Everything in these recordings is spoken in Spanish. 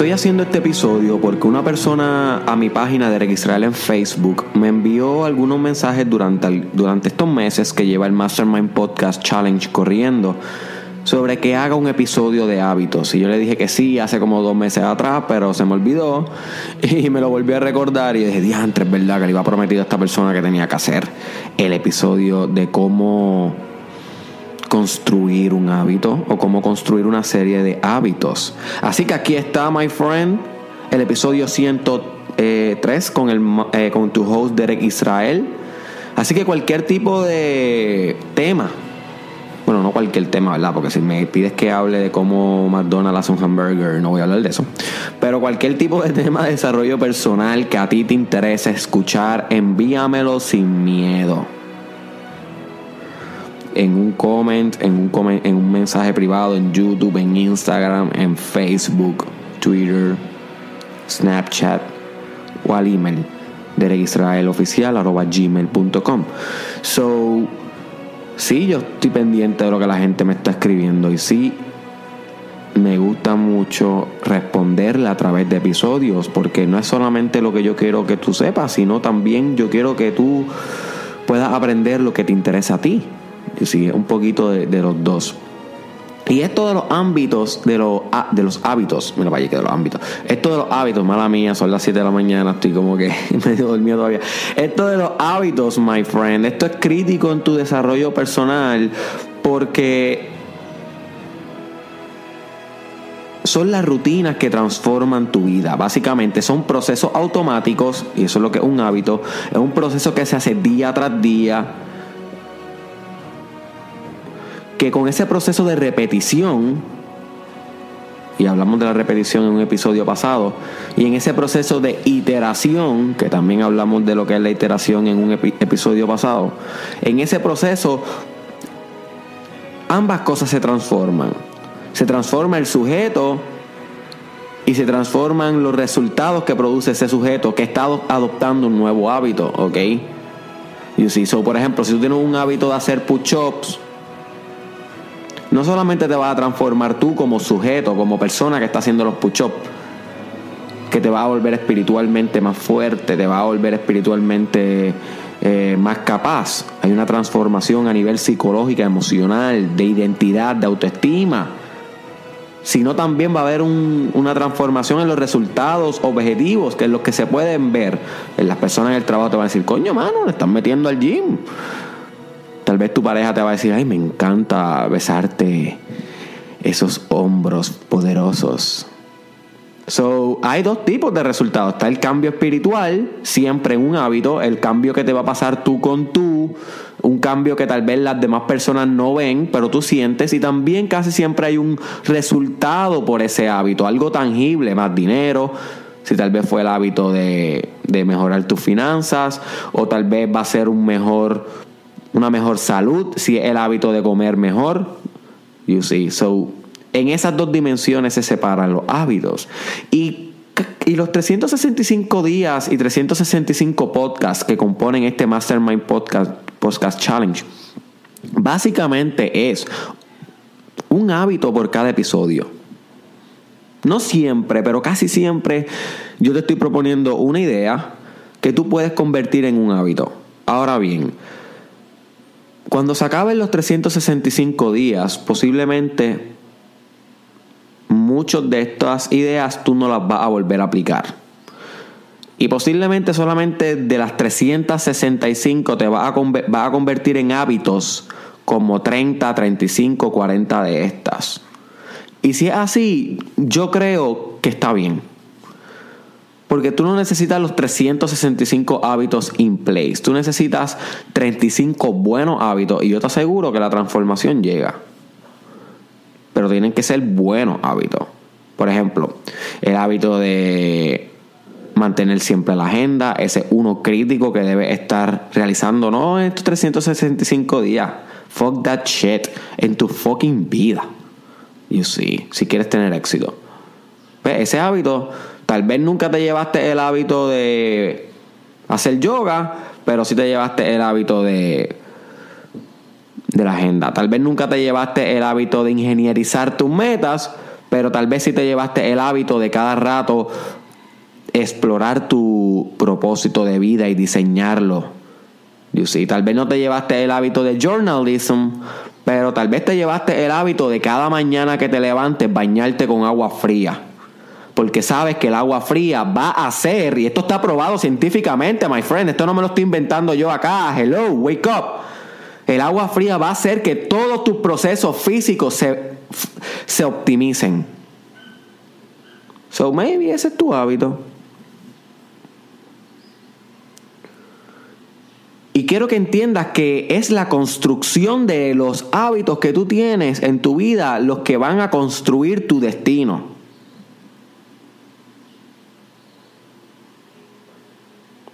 Estoy haciendo este episodio porque una persona a mi página de Israel en Facebook me envió algunos mensajes durante, durante estos meses que lleva el Mastermind Podcast Challenge corriendo sobre que haga un episodio de hábitos. Y yo le dije que sí hace como dos meses atrás, pero se me olvidó y me lo volví a recordar y dije, diantre, es verdad que le iba prometido a esta persona que tenía que hacer el episodio de cómo construir un hábito o cómo construir una serie de hábitos. Así que aquí está, my friend, el episodio 103 con, el, eh, con tu host Derek Israel. Así que cualquier tipo de tema, bueno, no cualquier tema, ¿verdad? Porque si me pides que hable de cómo McDonald's hace un hamburger, no voy a hablar de eso. Pero cualquier tipo de tema de desarrollo personal que a ti te interese escuchar, envíamelo sin miedo en un comment, en un, en un mensaje privado en YouTube, en Instagram, en Facebook, Twitter, Snapchat o al email gmail.com So, sí, yo estoy pendiente de lo que la gente me está escribiendo y sí, me gusta mucho responderle a través de episodios porque no es solamente lo que yo quiero que tú sepas, sino también yo quiero que tú puedas aprender lo que te interesa a ti sí, un poquito de, los dos. Y esto de los ámbitos, de los, de los hábitos, mira, vaya que de los ámbitos. Esto de los hábitos, mala mía, son las 7 de la mañana, estoy como que medio dormido todavía. Esto de los hábitos, my friend, esto es crítico en tu desarrollo personal porque son las rutinas que transforman tu vida. Básicamente son procesos automáticos, y eso es lo que es un hábito, es un proceso que se hace día tras día que con ese proceso de repetición, y hablamos de la repetición en un episodio pasado, y en ese proceso de iteración, que también hablamos de lo que es la iteración en un episodio pasado, en ese proceso ambas cosas se transforman. Se transforma el sujeto y se transforman los resultados que produce ese sujeto que está adoptando un nuevo hábito, ¿ok? You see? So, por ejemplo, si tú tienes un hábito de hacer push-ups, no solamente te va a transformar tú como sujeto, como persona que está haciendo los push-ups, que te va a volver espiritualmente más fuerte, te va a volver espiritualmente eh, más capaz. Hay una transformación a nivel psicológico, emocional, de identidad, de autoestima. Sino también va a haber una transformación en los resultados objetivos, que es lo que se pueden ver. En las personas en el trabajo te van a decir, coño, mano, le están metiendo al gym. Tal vez tu pareja te va a decir, ay, me encanta besarte esos hombros poderosos. So, hay dos tipos de resultados. Está el cambio espiritual, siempre en un hábito, el cambio que te va a pasar tú con tú, un cambio que tal vez las demás personas no ven, pero tú sientes, y también casi siempre hay un resultado por ese hábito, algo tangible, más dinero, si tal vez fue el hábito de, de mejorar tus finanzas, o tal vez va a ser un mejor una mejor salud, si es el hábito de comer mejor. You see, so en esas dos dimensiones se separan los hábitos. Y, y los 365 días y 365 podcasts que componen este Mastermind Podcast, Podcast Challenge, básicamente es un hábito por cada episodio. No siempre, pero casi siempre yo te estoy proponiendo una idea que tú puedes convertir en un hábito. Ahora bien, cuando se acaben los 365 días, posiblemente muchas de estas ideas tú no las vas a volver a aplicar. Y posiblemente solamente de las 365 te vas a, a convertir en hábitos como 30, 35, 40 de estas. Y si es así, yo creo que está bien. Porque tú no necesitas los 365 hábitos in place. Tú necesitas 35 buenos hábitos. Y yo te aseguro que la transformación llega. Pero tienen que ser buenos hábitos. Por ejemplo, el hábito de mantener siempre la agenda, ese uno crítico que debe estar realizando, no estos 365 días. Fuck that shit en tu fucking vida. You see, si quieres tener éxito. Ese hábito Tal vez nunca te llevaste el hábito de hacer yoga, pero sí te llevaste el hábito de, de la agenda. Tal vez nunca te llevaste el hábito de ingenierizar tus metas, pero tal vez si te llevaste el hábito de cada rato explorar tu propósito de vida y diseñarlo. See, tal vez no te llevaste el hábito de journalism, pero tal vez te llevaste el hábito de cada mañana que te levantes bañarte con agua fría. Porque sabes que el agua fría va a hacer, y esto está probado científicamente, my friend, esto no me lo estoy inventando yo acá, hello, wake up. El agua fría va a hacer que todos tus procesos físicos se, se optimicen. So maybe ese es tu hábito. Y quiero que entiendas que es la construcción de los hábitos que tú tienes en tu vida los que van a construir tu destino.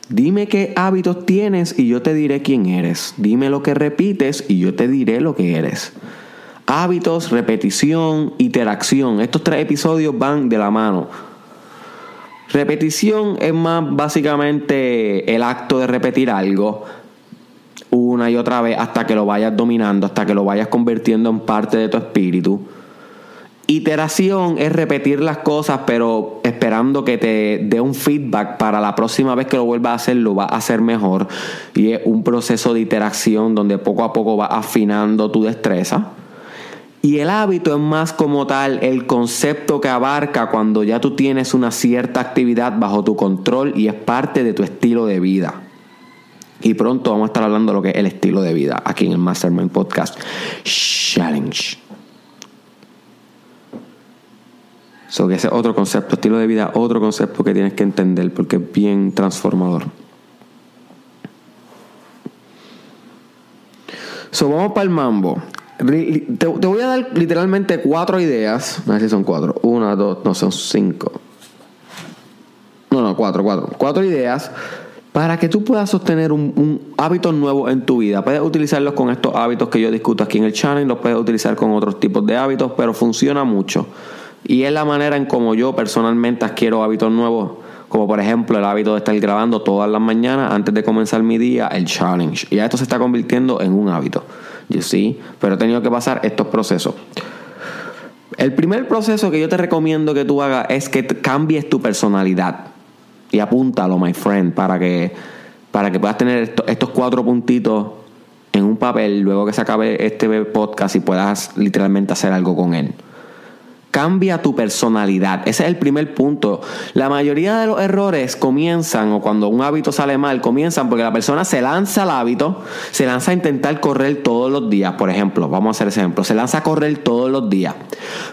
Dime qué hábitos tienes y yo te diré quién eres. Dime lo que repites y yo te diré lo que eres. Hábitos, repetición, interacción. Estos tres episodios van de la mano. Repetición es más básicamente el acto de repetir algo una y otra vez hasta que lo vayas dominando, hasta que lo vayas convirtiendo en parte de tu espíritu. Iteración es repetir las cosas, pero esperando que te dé un feedback para la próxima vez que lo vuelvas a hacer, lo vas a hacer mejor. Y es un proceso de iteración donde poco a poco vas afinando tu destreza. Y el hábito es más como tal el concepto que abarca cuando ya tú tienes una cierta actividad bajo tu control y es parte de tu estilo de vida. Y pronto vamos a estar hablando de lo que es el estilo de vida aquí en el Mastermind Podcast Challenge. So que ese otro concepto, estilo de vida, otro concepto que tienes que entender porque es bien transformador. So vamos para el mambo. Te, voy a dar literalmente cuatro ideas. A ver si son cuatro. Una, dos, no son cinco. No, no, cuatro, cuatro. Cuatro ideas para que tú puedas sostener un, hábito nuevo en tu vida. Puedes utilizarlos con estos hábitos que yo discuto aquí en el channel, los puedes utilizar con otros tipos de hábitos, pero funciona mucho. Y es la manera en como yo personalmente adquiero hábitos nuevos, como por ejemplo el hábito de estar grabando todas las mañanas antes de comenzar mi día, el challenge. Y esto se está convirtiendo en un hábito. Yo sí, pero he tenido que pasar estos procesos. El primer proceso que yo te recomiendo que tú hagas es que cambies tu personalidad y apúntalo, my friend, para que, para que puedas tener estos cuatro puntitos en un papel luego que se acabe este podcast y puedas literalmente hacer algo con él. Cambia tu personalidad. Ese es el primer punto. La mayoría de los errores comienzan, o cuando un hábito sale mal, comienzan porque la persona se lanza al hábito, se lanza a intentar correr todos los días. Por ejemplo, vamos a hacer ejemplo. Se lanza a correr todos los días.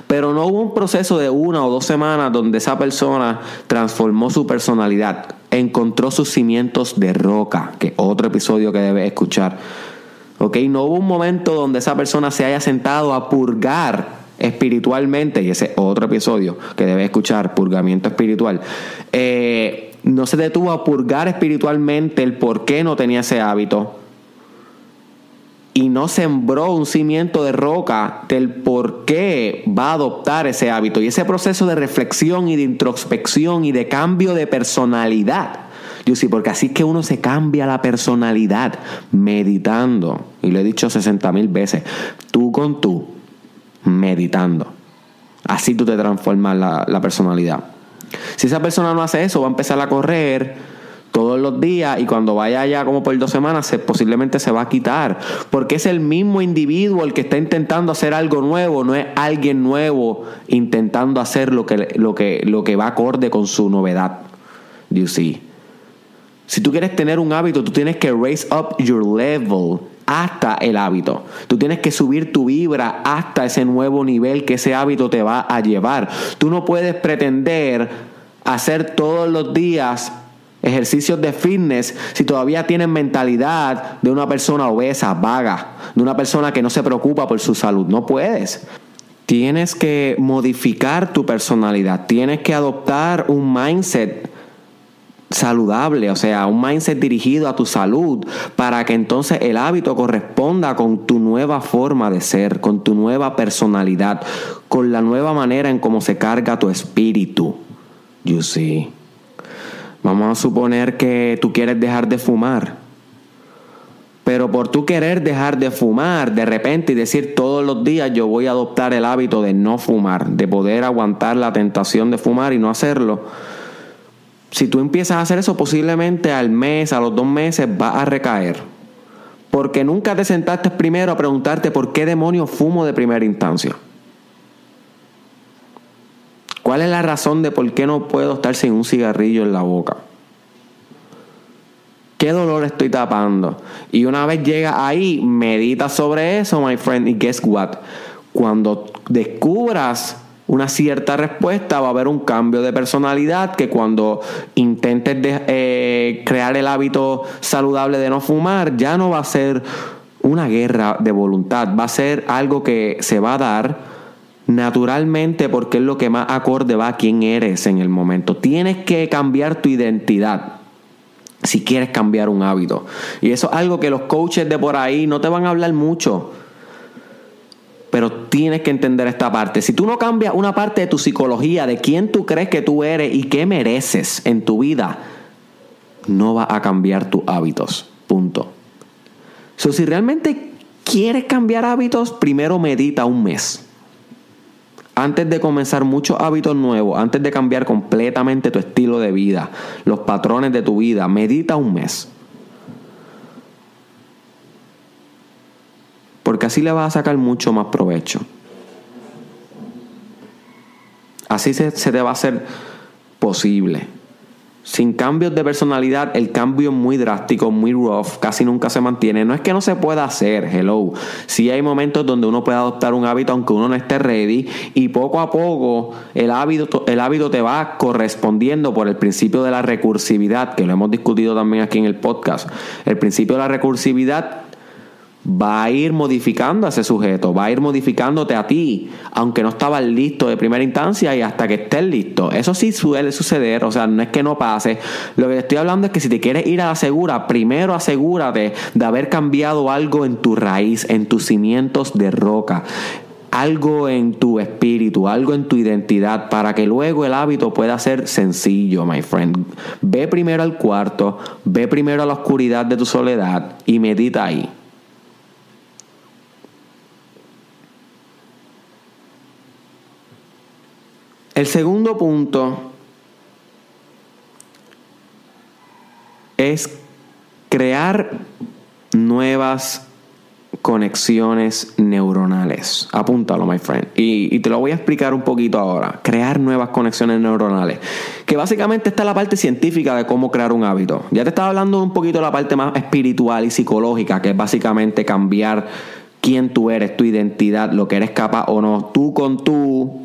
Pero no hubo un proceso de una o dos semanas donde esa persona transformó su personalidad, encontró sus cimientos de roca, que otro episodio que debes escuchar. ¿Ok? No hubo un momento donde esa persona se haya sentado a purgar espiritualmente, y ese otro episodio que debes escuchar, purgamiento espiritual, eh, no se detuvo a purgar espiritualmente el por qué no tenía ese hábito y no sembró un cimiento de roca del por qué va a adoptar ese hábito. Y ese proceso de reflexión y de introspección y de cambio de personalidad. Yo sí, porque así es que uno se cambia la personalidad meditando. Y lo he dicho 60 mil veces. Tú con tú meditando. Así tú te transformas la, personalidad. Si esa persona no hace eso, va a empezar a correr todos los días y cuando vaya ya como por dos semanas se, posiblemente se va a quitar porque es el mismo individuo el que está intentando hacer algo nuevo no es alguien nuevo intentando hacer lo que, lo que, lo que va acorde con su novedad you see si tú quieres tener un hábito tú tienes que raise up your level hasta el hábito. Tú tienes que subir tu vibra hasta ese nuevo nivel que ese hábito te va a llevar. Tú no puedes pretender hacer todos los días ejercicios de fitness si todavía tienes mentalidad de una persona obesa, vaga, de una persona que no se preocupa por su salud. No puedes. Tienes que modificar tu personalidad, tienes que adoptar un mindset saludable, o sea, un mindset dirigido a tu salud, para que entonces el hábito corresponda con tu nueva forma de ser, con tu nueva personalidad, con la nueva manera en cómo se carga tu espíritu. You see. Vamos a suponer que tú quieres dejar de fumar. Pero por tú querer dejar de fumar de repente y decir todos los días yo voy a adoptar el hábito de no fumar, de poder aguantar la tentación de fumar y no hacerlo. Si tú empiezas a hacer eso, posiblemente al mes, a los dos meses, va a recaer. Porque nunca te sentaste primero a preguntarte por qué demonios fumo de primera instancia. ¿Cuál es la razón de por qué no puedo estar sin un cigarrillo en la boca? ¿Qué dolor estoy tapando? Y una vez llega ahí, medita sobre eso, my friend, y guess what? Cuando descubras una cierta respuesta, va a haber un cambio de personalidad que cuando intentes eh, crear el hábito saludable de no fumar, ya no va a ser una guerra de voluntad, va a ser algo que se va a dar naturalmente porque es lo que más acorde va a quién eres en el momento. Tienes que cambiar tu identidad si quieres cambiar un hábito. Y eso es algo que los coaches de por ahí no te van a hablar mucho. Pero tienes que entender esta parte. Si tú no cambias una parte de tu psicología, de quién tú crees que tú eres y qué mereces en tu vida, no va a cambiar tus hábitos. Punto. So, si realmente quieres cambiar hábitos, primero medita un mes antes de comenzar muchos hábitos nuevos, antes de cambiar completamente tu estilo de vida, los patrones de tu vida, medita un mes. Porque así le vas a sacar mucho más provecho. Así se, te va a hacer posible. Sin cambios de personalidad, el cambio es muy drástico, muy rough, casi nunca se mantiene. No es que no se pueda hacer, hello. Sí hay momentos donde uno puede adoptar un hábito aunque uno no esté ready y poco a poco el hábito, el hábito te va correspondiendo por el principio de la recursividad, que lo hemos discutido también aquí en el podcast. El principio de la recursividad va a ir modificando a ese sujeto, va a ir modificándote a ti, aunque no estabas listo de primera instancia y hasta que estés listo. Eso sí suele suceder, o sea, no es que no pase. Lo que te estoy hablando es que si te quieres ir a la segura, primero asegúrate de haber cambiado algo en tu raíz, en tus cimientos de roca. Algo en tu espíritu, algo en tu identidad, para que luego el hábito pueda ser sencillo, my friend. Ve primero al cuarto, ve primero a la oscuridad de tu soledad y medita ahí. El segundo punto es crear nuevas conexiones neuronales. Apúntalo, my friend. Y, te lo voy a explicar un poquito ahora. Crear nuevas conexiones neuronales. Que básicamente está la parte científica de cómo crear un hábito. Ya te estaba hablando un poquito de la parte más espiritual y psicológica, que es básicamente cambiar quién tú eres, tu identidad, lo que eres capaz o no. Tú con tú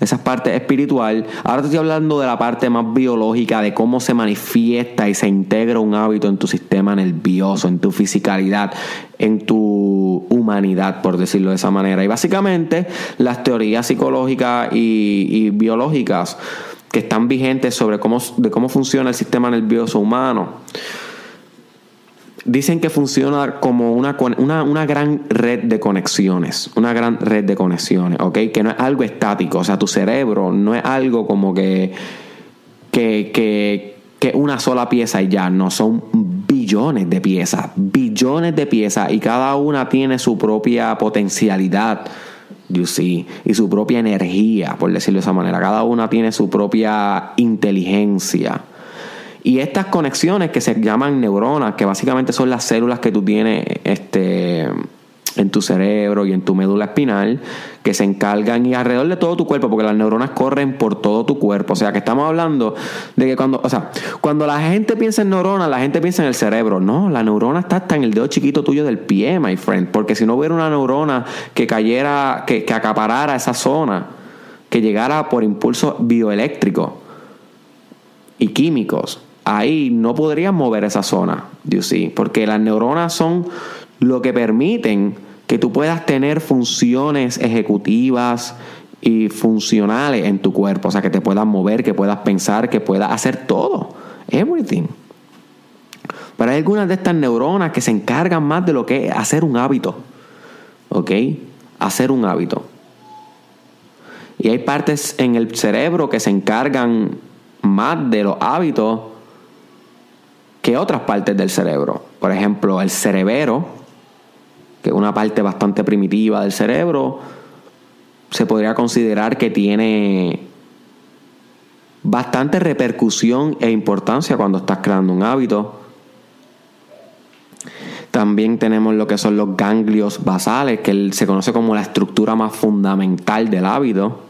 esa parte espiritual. Ahora te estoy hablando de la parte más biológica, de cómo se manifiesta y se integra un hábito en tu sistema nervioso, en tu fisicalidad, en tu humanidad, por decirlo de esa manera. Y básicamente las teorías psicológicas y, biológicas que están vigentes sobre cómo, de cómo funciona el sistema nervioso humano dicen que funciona como una, una, gran red de conexiones, una gran red de conexiones, ¿ok? Que no es algo estático, o sea, tu cerebro no es algo como que, que, que, que una sola pieza y ya, no, son billones de piezas, billones de piezas y cada una tiene su propia potencialidad. You see, y su propia energía, por decirlo de esa manera. Cada una tiene su propia inteligencia. Y estas conexiones que se llaman neuronas, que básicamente son las células que tú tienes este, en tu cerebro y en tu médula espinal, que se encargan y alrededor de todo tu cuerpo, porque las neuronas corren por todo tu cuerpo. O sea, que estamos hablando de que cuando, o sea, cuando la gente piensa en neuronas, la gente piensa en el cerebro. No, la neurona está hasta en el dedo chiquito tuyo del pie, my friend. Porque si no hubiera una neurona que cayera, que, que acaparara esa zona, que llegara por impulso bioeléctrico y químicos, ahí no podrían mover esa zona, you porque las neuronas son lo que permiten que tú puedas tener funciones ejecutivas y funcionales en tu cuerpo, o sea, que te puedas mover, que puedas pensar, que puedas hacer todo, everything. Pero hay algunas de estas neuronas que se encargan más de lo que es hacer un hábito, ¿ok? Hacer un hábito. Y hay partes en el cerebro que se encargan más de los hábitos que otras partes del cerebro. Por ejemplo, el cerebero, que es una parte bastante primitiva del cerebro, se podría considerar que tiene bastante repercusión e importancia cuando estás creando un hábito. También tenemos lo que son los ganglios basales, que se conoce como la estructura más fundamental del hábito.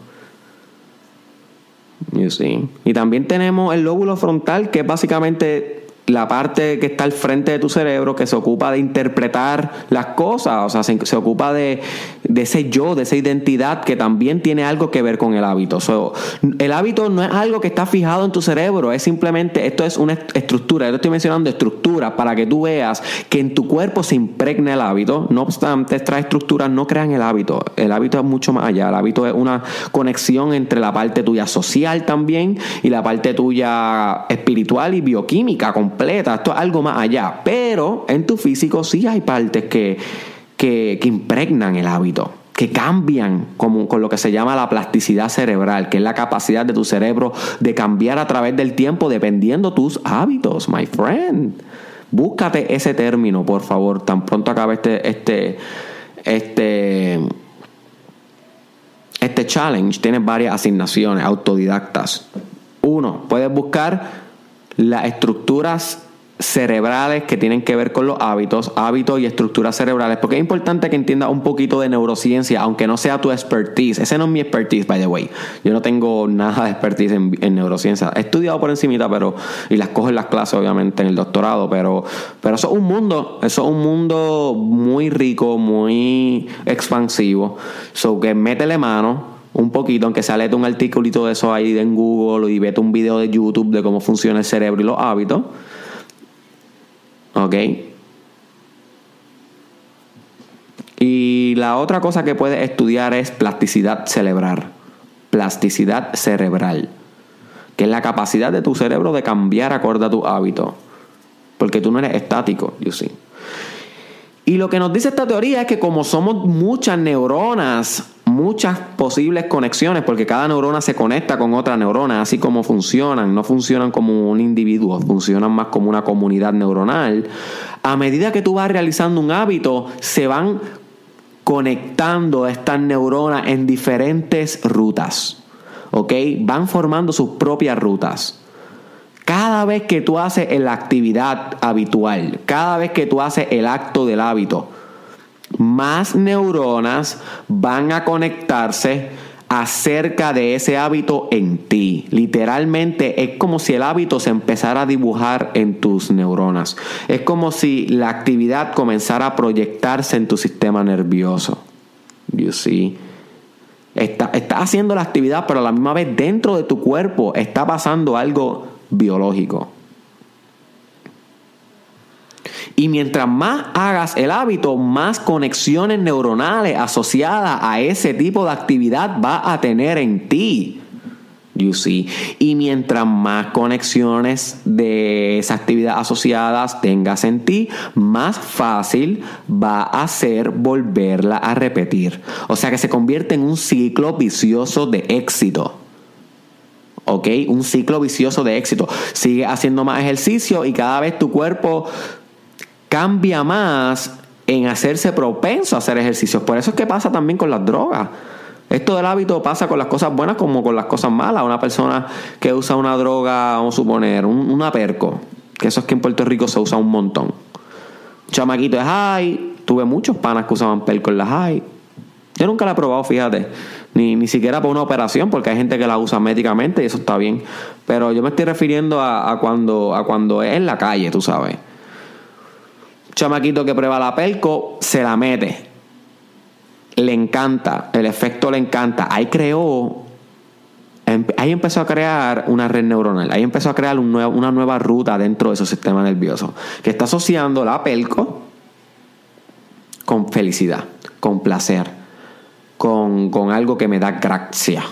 Y también tenemos el lóbulo frontal, que es básicamente la parte que está al frente de tu cerebro que se ocupa de interpretar las cosas, o sea, se, ocupa de, ese yo, de esa identidad que también tiene algo que ver con el hábito. el hábito no es algo que está fijado en tu cerebro, es simplemente, esto es una estructura, yo estoy mencionando estructuras para que tú veas que en tu cuerpo se impregna el hábito, no obstante, estas estructuras no crean el hábito, el hábito es mucho más allá, el hábito es una conexión entre la parte tuya social también y la parte tuya espiritual y bioquímica, esto es algo más allá. Pero en tu físico sí hay partes que, que, impregnan el hábito que cambian como, con lo que se llama la plasticidad cerebral, que es la capacidad de tu cerebro de cambiar a través del tiempo dependiendo tus hábitos, my friend. Búscate ese término, por favor, tan pronto acabe este, este, este, este challenge. Tienes varias asignaciones autodidactas. Uno, puedes buscar las estructuras cerebrales que tienen que ver con los hábitos, hábitos y estructuras cerebrales, porque es importante que entiendas un poquito de neurociencia, aunque no sea tu expertise. Ese no es mi expertise, by the way. Yo no tengo nada de expertise en, neurociencia. He estudiado por encimita, pero, y las cojo en las clases, obviamente, en el doctorado, pero, pero eso es un mundo, eso es un mundo muy rico, muy expansivo. So que métele mano un poquito, aunque sea un articulito de eso ahí en Google y vete un video de YouTube de cómo funciona el cerebro y los hábitos. ¿Ok? Y la otra cosa que puedes estudiar es plasticidad cerebral. Plasticidad cerebral. Que es la capacidad de tu cerebro de cambiar acorde a tu hábito. Porque tú no eres estático, you see. Y lo que nos dice esta teoría es que como somos muchas neuronas muchas posibles conexiones porque cada neurona se conecta con otra neurona, así como funcionan, no funcionan como un individuo, funcionan más como una comunidad neuronal. A medida que tú vas realizando un hábito, se van conectando estas neuronas en diferentes rutas. ¿Ok? Van formando sus propias rutas. Cada vez que tú haces la actividad habitual, cada vez que tú haces el acto del hábito, más neuronas van a conectarse acerca de ese hábito en ti. Literalmente es como si el hábito se empezara a dibujar en tus neuronas. Es como si la actividad comenzara a proyectarse en tu sistema nervioso. You see? Está, está haciendo la actividad, pero a la misma vez dentro de tu cuerpo está pasando algo biológico. Y mientras más hagas el hábito, más conexiones neuronales asociadas a ese tipo de actividad va a tener en ti. You see. Y mientras más conexiones de esa actividad asociadas tengas en ti, más fácil va a ser volverla a repetir. O sea que se convierte en un ciclo vicioso de éxito. ¿Ok? Un ciclo vicioso de éxito. Sigue haciendo más ejercicio y cada vez tu cuerpo cambia más en hacerse propenso a hacer ejercicios. Por eso es que pasa también con las drogas. Esto del hábito pasa con las cosas buenas como con las cosas malas. Una persona que usa una droga, vamos a suponer, un, perco, que eso es que en Puerto Rico se usa un montón. Chamaquito de high, tuve muchos panas que usaban perco en la high. Yo nunca la he probado, fíjate. Ni, ni siquiera por una operación, porque hay gente que la usa médicamente y eso está bien. Pero yo me estoy refiriendo a, a cuando, a cuando es en la calle, tú sabes chamaquito que prueba la pelco, se la mete. Le encanta, el efecto le encanta. Ahí creó, em, ahí empezó a crear una red neuronal, ahí empezó a crear una nueva ruta dentro de su sistema nervioso, que está asociando la pelco con felicidad, con placer, con, con algo que me da gracia.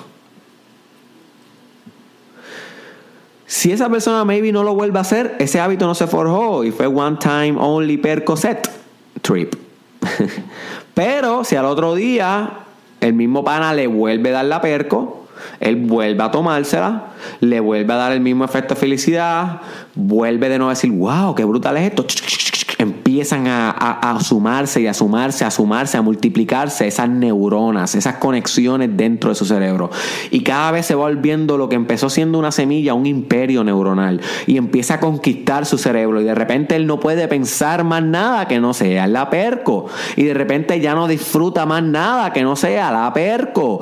Si esa persona maybe no lo vuelve a hacer, ese hábito no se forjó y fue one time only per Percocet trip. Pero si al otro día el mismo pana le vuelve a dar la perco, él vuelve a tomársela, le vuelve a dar el mismo efecto de felicidad, vuelve de nuevo a decir, wow, qué brutal es esto empiezan a, sumarse y a sumarse, a sumarse, a multiplicarse esas neuronas, esas conexiones dentro de su cerebro. Y cada vez se va volviendo lo que empezó siendo una semilla, un imperio neuronal. Y empieza a conquistar su cerebro. Y de repente él no puede pensar más nada que no sea la perco. Y de repente ya no disfruta más nada que no sea la perco.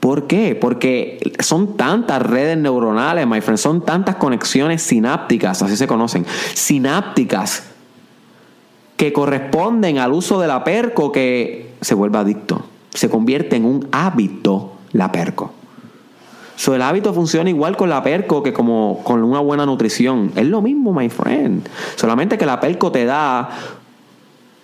¿Por qué? Porque son tantas redes neuronales, my friend, son tantas conexiones sinápticas, así se conocen, sinápticas que corresponden al uso de la perco que se vuelve adicto. Se convierte en un hábito la perco. So, el hábito funciona igual con la perco que como con una buena nutrición. Es lo mismo, my friend. Solamente que la perco te da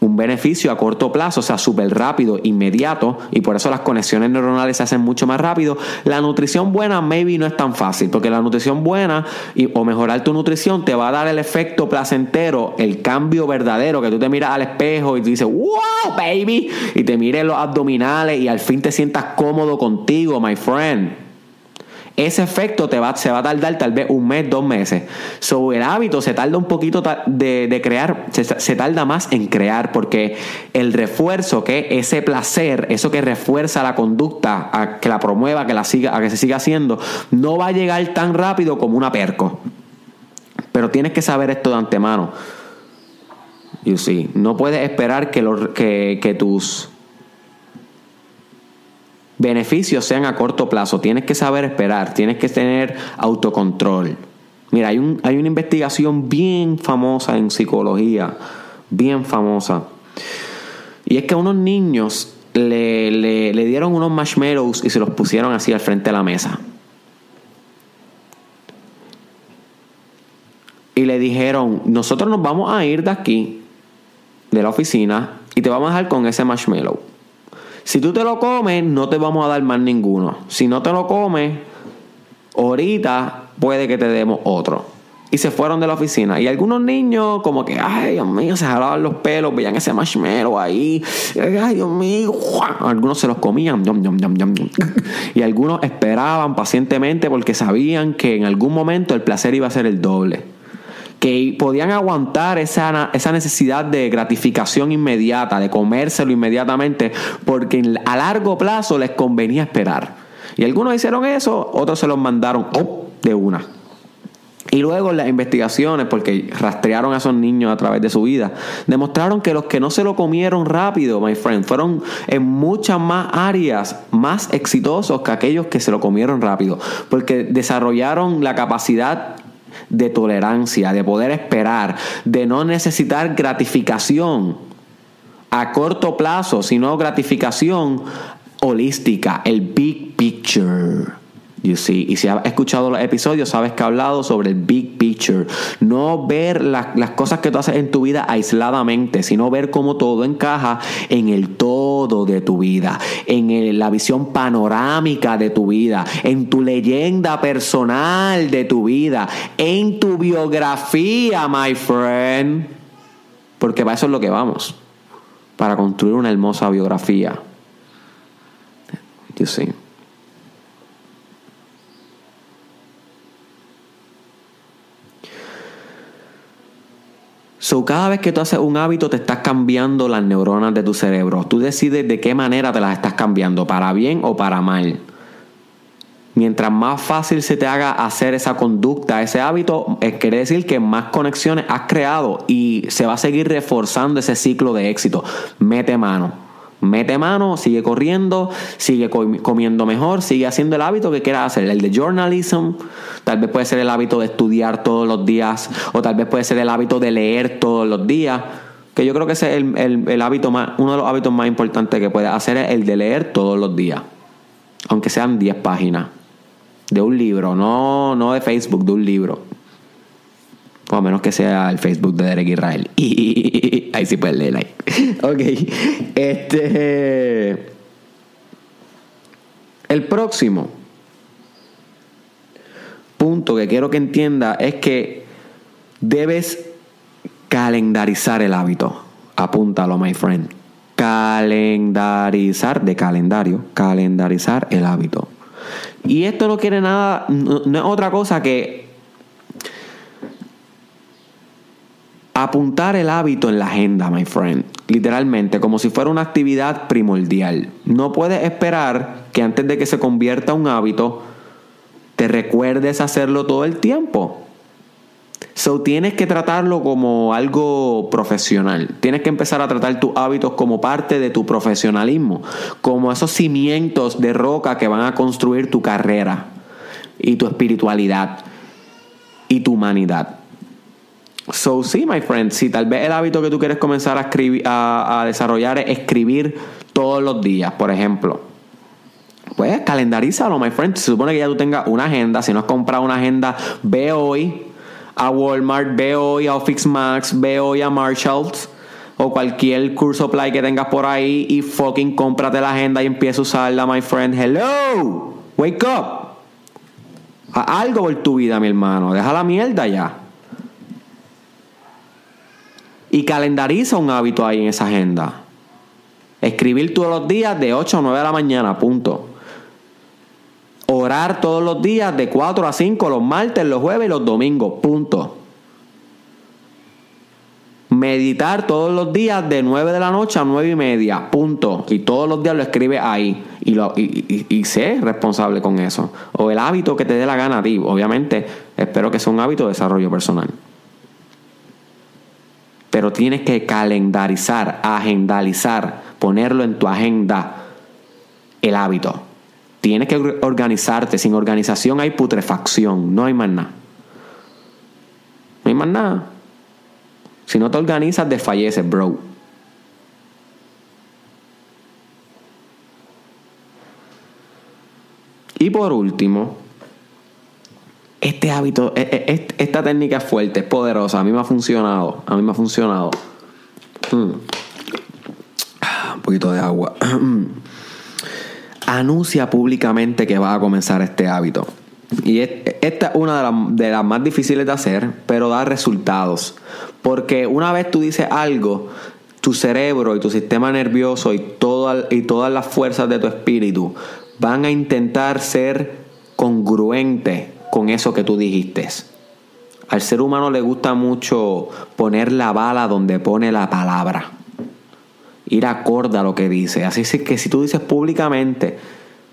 un beneficio a corto plazo, o sea, súper rápido, inmediato, y por eso las conexiones neuronales se hacen mucho más rápido. La nutrición buena, maybe no es tan fácil, porque la nutrición buena y, o mejorar tu nutrición te va a dar el efecto placentero, el cambio verdadero, que tú te miras al espejo y dices, wow, baby, y te mires los abdominales y al fin te sientas cómodo contigo, my friend ese efecto te va, se va a tardar tal vez un mes, dos meses. Sobre el hábito se tarda un poquito de, crear, se, tarda más en crear, porque el refuerzo, que ese placer, eso que refuerza la conducta, que la promueva, que la siga, a que se siga haciendo, no va a llegar tan rápido como una perco. Pero tienes que saber esto de antemano. You see, no puedes esperar que, que, que tus beneficios sean a corto plazo. Tienes que saber esperar, tienes que tener autocontrol. Mira, hay, un, hay una investigación bien famosa en psicología, bien famosa. Y es que a unos niños le, le, dieron unos marshmallows y se los pusieron así al frente de la mesa. Y le dijeron, nosotros nos vamos a ir de aquí, de la oficina, y te vamos a dejar con ese marshmallow. Si tú te lo comes, no te vamos a dar más ninguno. Si no te lo comes, ahorita puede que te demos otro. Y se fueron de la oficina. Y algunos niños, como que, ay, Dios mío, se jalaban los pelos, veían ese marshmallow ahí. Ay, Dios mío. Algunos se los comían. Y algunos esperaban pacientemente porque sabían que en algún momento el placer iba a ser el doble que podían aguantar esa, esa necesidad de gratificación inmediata, de comérselo inmediatamente, porque a largo plazo les convenía esperar. Y algunos hicieron eso, otros se los mandaron oh, de una. Y luego las investigaciones, porque rastrearon a esos niños a través de su vida, demostraron que los que no se lo comieron rápido, my friend, fueron en muchas más áreas más exitosos que aquellos que se lo comieron rápido, porque desarrollaron la capacidad de tolerancia, de poder esperar, de no necesitar gratificación a corto plazo, sino gratificación holística, el big picture. You see. Y si has escuchado los episodios, sabes que he hablado sobre el big picture. No ver las cosas que tú haces en tu vida aisladamente, sino ver cómo todo encaja en el todo de tu vida, en la visión panorámica de tu vida, en tu leyenda personal de tu vida, en tu biografía, my friend. Porque para eso es lo que vamos. Para construir una hermosa biografía. You see. So, cada vez que tú haces un hábito, te estás cambiando las neuronas de tu cerebro. Tú decides de qué manera te las estás cambiando, para bien o para mal. Mientras más fácil se te haga hacer esa conducta, ese hábito, quiere decir que más conexiones has creado y se va a seguir reforzando ese ciclo de éxito. Mete mano mete mano, sigue corriendo, sigue comiendo mejor, sigue haciendo el hábito que quieras hacer. El de journalism, tal vez puede ser el hábito de estudiar todos los días, o tal vez puede ser el hábito de leer todos los días. Que yo creo que ese es el, hábito más, uno de los hábitos más importantes que puedes hacer es el de leer todos los días. Aunque sean 10 páginas. De un libro, no, no de Facebook, de un libro. O a menos que sea el Facebook de Derek Israel. Y ahí sí puedes leer ahí. ok. Este. El próximo punto que quiero que entienda es que debes calendarizar el hábito. Apúntalo, my friend. calendarizar, de calendario, calendarizar el hábito. Y esto no quiere nada, no es otra cosa que apuntar el hábito en la agenda, my friend. Literalmente, como si fuera una actividad primordial. No puedes esperar que antes de que se convierta un hábito, te recuerdes hacerlo todo el tiempo. So tienes que tratarlo como algo profesional. Tienes que empezar a tratar tus hábitos como parte de tu profesionalismo, como esos cimientos de roca que van a construir tu carrera y tu espiritualidad y tu humanidad. So, sí, my friend, si tal vez el hábito que tú quieres comenzar a, escribir, a, desarrollar es escribir todos los días, por ejemplo, pues calendarízalo, my friend. Se supone que ya tú tengas una agenda. Si no has comprado una agenda, ve hoy a Walmart, ve hoy a Office Max, ve hoy a Marshalls o cualquier curso play que tengas por ahí y fucking cómprate la agenda y empieza a usarla, my friend. Hello, wake up. Haz algo por tu vida, mi hermano. Deja la mierda ya y calendariza un hábito ahí en esa agenda. Escribir todos los días de 8 a 9 de la mañana, punto. Orar todos los días de 4 a 5, los martes, los jueves y los domingos, punto. Meditar todos los días de 9 de la noche a 9 y media, punto. Y todos los días lo escribe ahí. Y, lo, y, sé responsable con eso. O el hábito que te dé la gana a ti. Obviamente, espero que sea un hábito de desarrollo personal. Pero tienes que calendarizar, agendalizar, ponerlo en tu agenda el hábito. Tienes que organizarte. Sin organización hay putrefacción. No hay más nada. No hay más nada. Si no te organizas, desfalleces, bro. Y por último, este hábito, e, e, esta técnica es fuerte, es poderosa. A mí me ha funcionado. A mí me ha funcionado. Mm. Un poquito de agua. Anuncia públicamente que va a comenzar este hábito. Y esta es una de, las más difíciles de hacer, pero da resultados. Porque una vez tú dices algo, tu cerebro y tu sistema nervioso y, y todas las fuerzas de tu espíritu van a intentar ser congruentes con eso que tú dijiste. Al ser humano le gusta mucho poner la bala donde pone la palabra. Ir acorde a lo que dice. Así es que si tú dices públicamente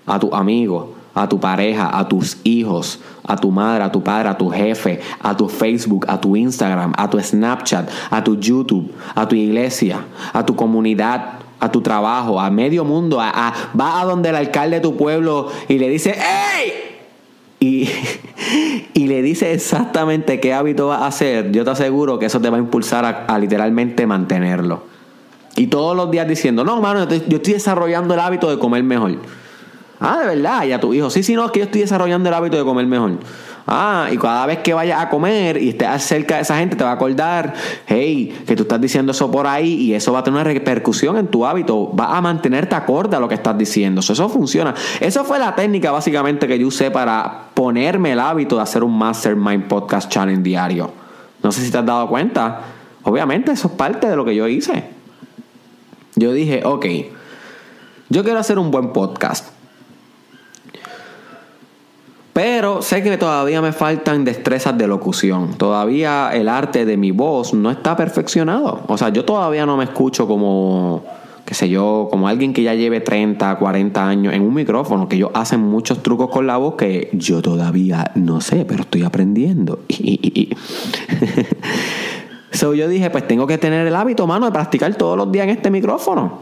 a tu amigo, a tu pareja, a tus hijos, a tu madre, a tu padre, a tu jefe, a tu Facebook, a tu Instagram, a tu Snapchat, a tu YouTube, a tu iglesia, a tu comunidad, a tu trabajo, a medio mundo, a, va a donde el alcalde de tu pueblo y le dice, ¡Ey! Y, y, le dice exactamente qué hábito va a hacer, yo te aseguro que eso te va a impulsar a, literalmente mantenerlo. Y todos los días diciendo, no, mano, yo estoy desarrollando el hábito de comer mejor. Ah, de verdad, y a tu hijo, sí, sí, no, es que yo estoy desarrollando el hábito de comer mejor. Ah, y cada vez que vayas a comer y estés cerca de esa gente, te va a acordar, hey, que tú estás diciendo eso por ahí y eso va a tener una repercusión en tu hábito. Va a mantenerte acorde a lo que estás diciendo. Eso, eso funciona. Eso fue la técnica básicamente que yo usé para ponerme el hábito de hacer un Mastermind Podcast Challenge diario. No sé si te has dado cuenta. Obviamente, eso es parte de lo que yo hice. Yo dije, ok, yo quiero hacer un buen podcast. Pero sé que todavía me faltan destrezas de locución. Todavía el arte de mi voz no está perfeccionado. O sea, yo todavía no me escucho como, qué sé yo, como alguien que ya lleve 30, 40 años en un micrófono, que ellos hacen muchos trucos con la voz que yo todavía no sé, pero estoy aprendiendo. so yo dije, pues tengo que tener el hábito, mano, de practicar todos los días en este micrófono.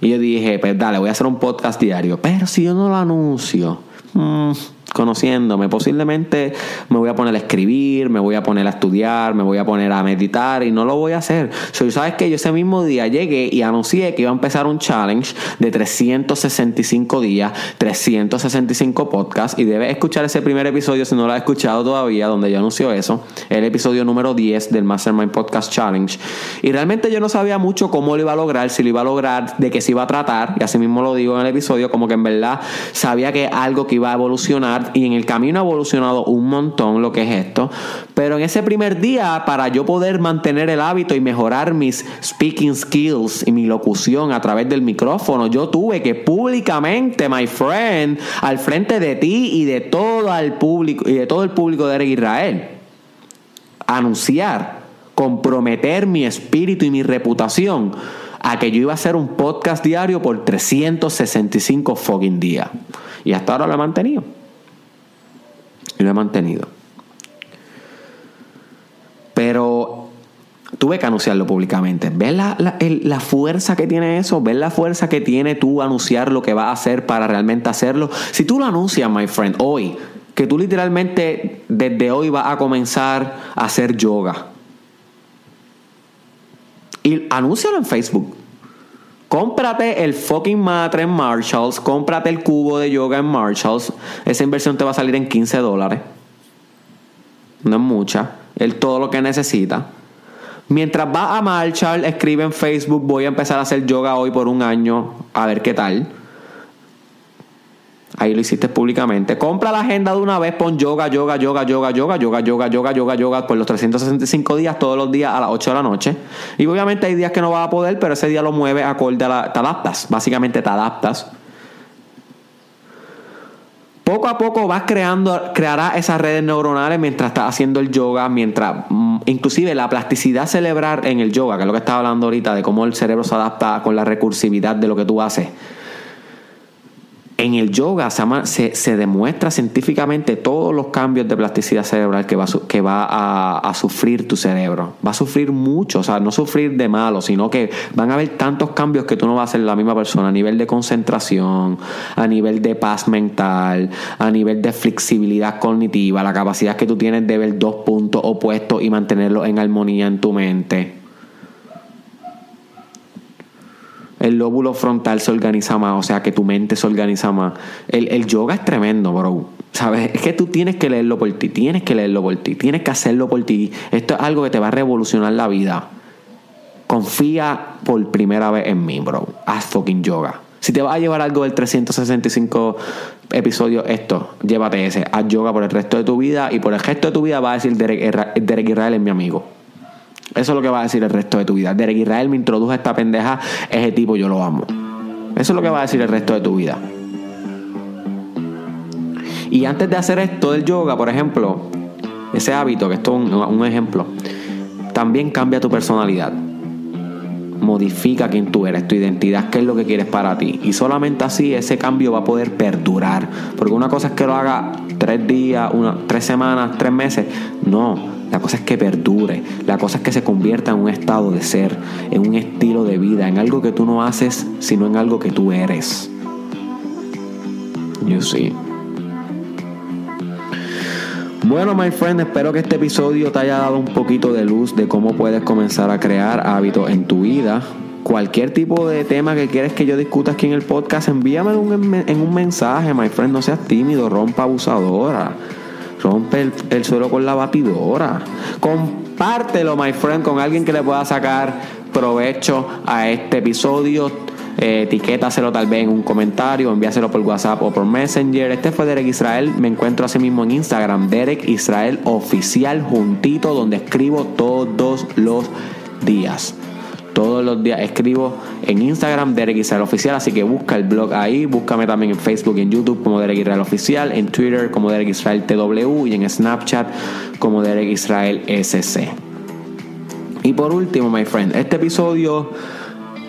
Y yo dije, pues dale, voy a hacer un podcast diario. Pero si yo no lo anuncio, mmm, conociéndome. Posiblemente me voy a poner a escribir, me voy a poner a estudiar, me voy a poner a meditar y no lo voy a hacer. So, ¿Sabes que Yo ese mismo día llegué y anuncié que iba a empezar un challenge de 365 días, 365 podcasts y debes escuchar ese primer episodio si no lo has escuchado todavía, donde yo anuncio eso, el episodio número 10 del Mastermind Podcast Challenge. Y realmente yo no sabía mucho cómo lo iba a lograr, si lo iba a lograr, de qué se iba a tratar, y así mismo lo digo en el episodio, como que en verdad sabía que algo que iba a evolucionar y en el camino ha evolucionado un montón lo que es esto. Pero en ese primer día, para yo poder mantener el hábito y mejorar mis speaking skills y mi locución a través del micrófono, yo tuve que públicamente, my friend, al frente de ti y de todo el público y de todo el público de Eric Israel, anunciar, comprometer mi espíritu y mi reputación a que yo iba a hacer un podcast diario por 365 fucking días. Y hasta ahora lo he mantenido. Lo he mantenido. Pero tuve que anunciarlo públicamente. ¿Ves la, la, fuerza que tiene eso? ¿Ves la fuerza que tiene tú anunciar lo que vas a hacer para realmente hacerlo? Si tú lo anuncias, my friend, hoy, que tú literalmente desde hoy vas a comenzar a hacer yoga y anúncialo en Facebook. Cómprate el fucking matre en Marshalls. Cómprate el cubo de yoga en Marshalls. Esa inversión te va a salir en 15 dólares. No es mucha. Es todo lo que necesita. Mientras vas a Marshall, escribe en Facebook, voy a empezar a hacer yoga hoy por un año, a ver qué tal. Ahí lo hiciste públicamente. Compra la agenda de una vez, pon yoga, yoga, yoga, yoga, yoga, yoga, yoga, yoga, yoga, yoga por los 365 días, todos los días a las 8 de la noche. Y obviamente hay días que no vas a poder, pero ese día lo mueves acorde a la. Te adaptas. Básicamente te adaptas. Poco a poco vas creando, crearás esas redes neuronales mientras estás haciendo el yoga, mientras, inclusive la plasticidad cerebral en el yoga, que es lo que estaba hablando ahorita, de cómo el cerebro se adapta con la recursividad de lo que tú haces en el yoga se, se, demuestra científicamente todos los cambios de plasticidad cerebral que va, que va a, sufrir tu cerebro. Va a sufrir mucho, o sea, no sufrir de malo, sino que van a haber tantos cambios que tú no vas a ser la misma persona a nivel de concentración, a nivel de paz mental, a nivel de flexibilidad cognitiva, la capacidad que tú tienes de ver dos puntos opuestos y mantenerlos en armonía en tu mente. El lóbulo frontal se organiza más, o sea que tu mente se organiza más. El, yoga es tremendo, bro. ¿Sabes? Es que tú tienes que leerlo por ti, tienes que leerlo por ti, tienes que hacerlo por ti. Esto es algo que te va a revolucionar la vida. Confía por primera vez en mí, bro. Haz fucking yoga. Si te va a llevar algo del 365 episodios, esto, llévate ese. Haz yoga por el resto de tu vida y por el resto de tu vida va a decir Derek Israel es mi amigo. Eso es lo que va a decir el resto de tu vida. Derek Israel me introdujo a esta pendeja, ese tipo yo lo amo. Eso es lo que va a decir el resto de tu vida. Y antes de hacer esto del yoga, por ejemplo, ese hábito, que esto es un, ejemplo, también cambia tu personalidad. Modifica quién tú eres, tu identidad, qué es lo que quieres para ti. Y solamente así ese cambio va a poder perdurar. Porque una cosa es que lo haga tres días, una, tres semanas, tres meses. No, la cosa es que perdure. La cosa es que se convierta en un estado de ser, en un estilo de vida, en algo que tú no haces, sino en algo que tú eres. You see. Bueno, my friend, espero que este episodio te haya dado un poquito de luz de cómo puedes comenzar a crear hábitos en tu vida. Cualquier tipo de tema que quieres que yo discuta aquí en el podcast, envíame en un mensaje, my friend. No seas tímido, rompa abusadora. Rompe el, suelo con la batidora. Compártelo, my friend, con alguien que le pueda sacar provecho a este episodio. Eh, etiquétaselo tal vez en un comentario, envíaselo por WhatsApp o por Messenger. Este fue Derek Israel. Me encuentro así mismo en Instagram, Derek Israel Oficial, juntito, donde escribo todos los días. Todos los días escribo en Instagram Derek Israel Oficial, así que busca el blog ahí, búscame también en Facebook en YouTube como Derek Israel Oficial, en Twitter como Derek Israel TW y en Snapchat como Derek Israel SC. Y por último, my friend, este episodio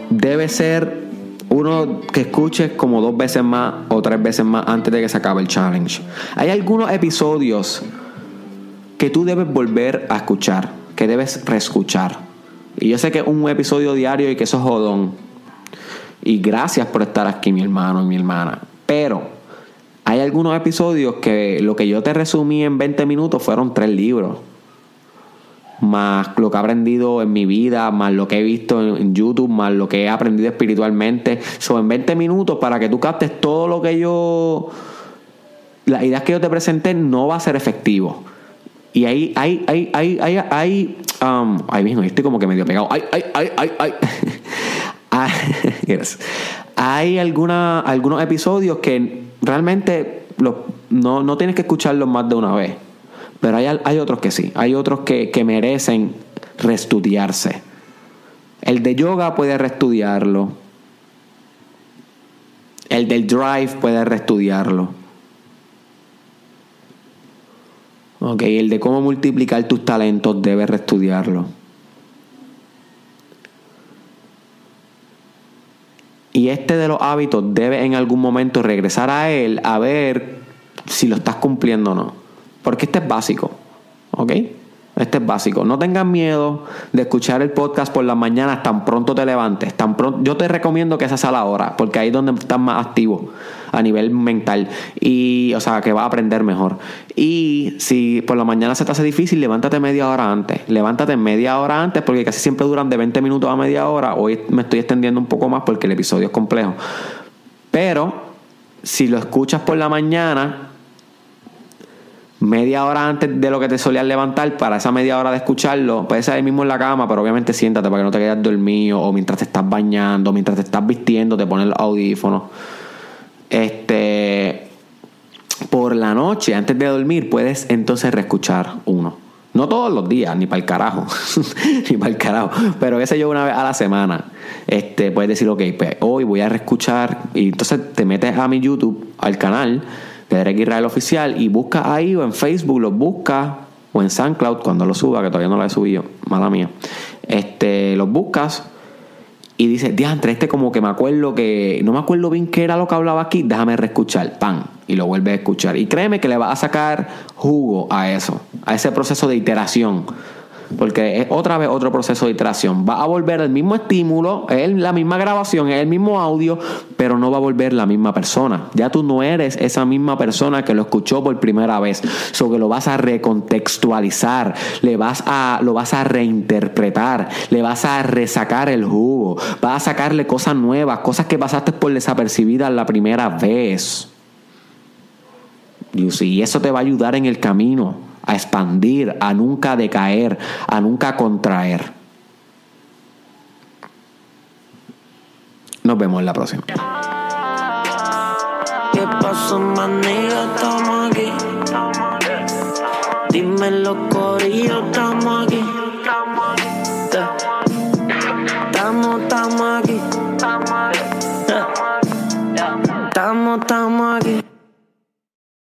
debe ser uno que escuches como dos veces más o tres veces más antes de que se acabe el challenge. Hay algunos episodios que tú debes volver a escuchar, que debes reescuchar y yo sé que es un episodio diario y que eso es jodón. Y gracias por estar aquí, mi hermano y mi hermana. Pero hay algunos episodios que lo que yo te resumí en 20 minutos fueron tres libros. Más lo que he aprendido en mi vida, más lo que he visto en, YouTube, más lo que he aprendido espiritualmente. Son en 20 minutos para que tú captes todo lo que yo. Las ideas que yo te presenté no va a ser efectivo. Y ahí hay, hay, hay, hay, hay, um, ahí mismo, estoy como que medio pegado. Ay, ay, ay, ay, ay. Hay alguna, algunos episodios que realmente no, no tienes que escucharlos más de una vez. Pero hay, hay otros que sí. Hay otros que, que merecen reestudiarse. El de yoga puede reestudiarlo. El del drive puede reestudiarlo. Ok, el de cómo multiplicar tus talentos debe reestudiarlo. Y este de los hábitos debe en algún momento regresar a él a ver si lo estás cumpliendo o no. Porque este es básico. ¿Ok? Este es básico. No tengas miedo de escuchar el podcast por las mañanas tan pronto te levantes. Tan pronto, yo te recomiendo que esa sea la hora, porque ahí es donde estás más activo a nivel mental. Y, o sea, que vas a aprender mejor. Y si por la mañana se te hace difícil, levántate media hora antes. Levántate media hora antes, porque casi siempre duran de 20 minutos a media hora. Hoy me estoy extendiendo un poco más porque el episodio es complejo. Pero si lo escuchas por la mañana, media hora antes de lo que te solías levantar para esa media hora de escucharlo. Puede ser ahí mismo en la cama, pero obviamente siéntate para que no te quedes dormido o mientras te estás bañando, mientras te estás vistiendo, te pones los audífonos. Este por la noche, antes de dormir, puedes entonces reescuchar uno. No todos los días, ni para el carajo. ni para el carajo. Pero ese yo una vez a la semana. Este, puedes decir, ok, pues hoy voy a reescuchar. Y entonces te metes a mi YouTube, al canal de Derek Israel Oficial y buscas ahí o en Facebook, los buscas o en SoundCloud cuando lo suba, que todavía no lo he subido, mala mía. Este, los buscas y dices, diantre, este como que me acuerdo que no me acuerdo bien qué era lo que hablaba aquí, déjame reescuchar, pan, y lo vuelves a escuchar. Y créeme que le vas a sacar jugo a eso, a ese proceso de iteración. Porque es otra vez otro proceso de iteración. Va a volver el mismo estímulo, es la misma grabación, es el mismo audio, pero no va a volver la misma persona. Ya tú no eres esa misma persona que lo escuchó por primera vez. So que lo vas a recontextualizar, le vas a, lo vas a reinterpretar, le vas a resacar el jugo, vas a sacarle cosas nuevas, cosas que pasaste por desapercibidas la primera vez. Y eso te va a ayudar en el camino a expandir, a nunca decaer, a nunca contraer. Nos vemos en la próxima. ¿Qué pasó, manilla? Estamos aquí. Dime los corillos, estamos aquí. Estamos, estamos aquí. Estamos, estamos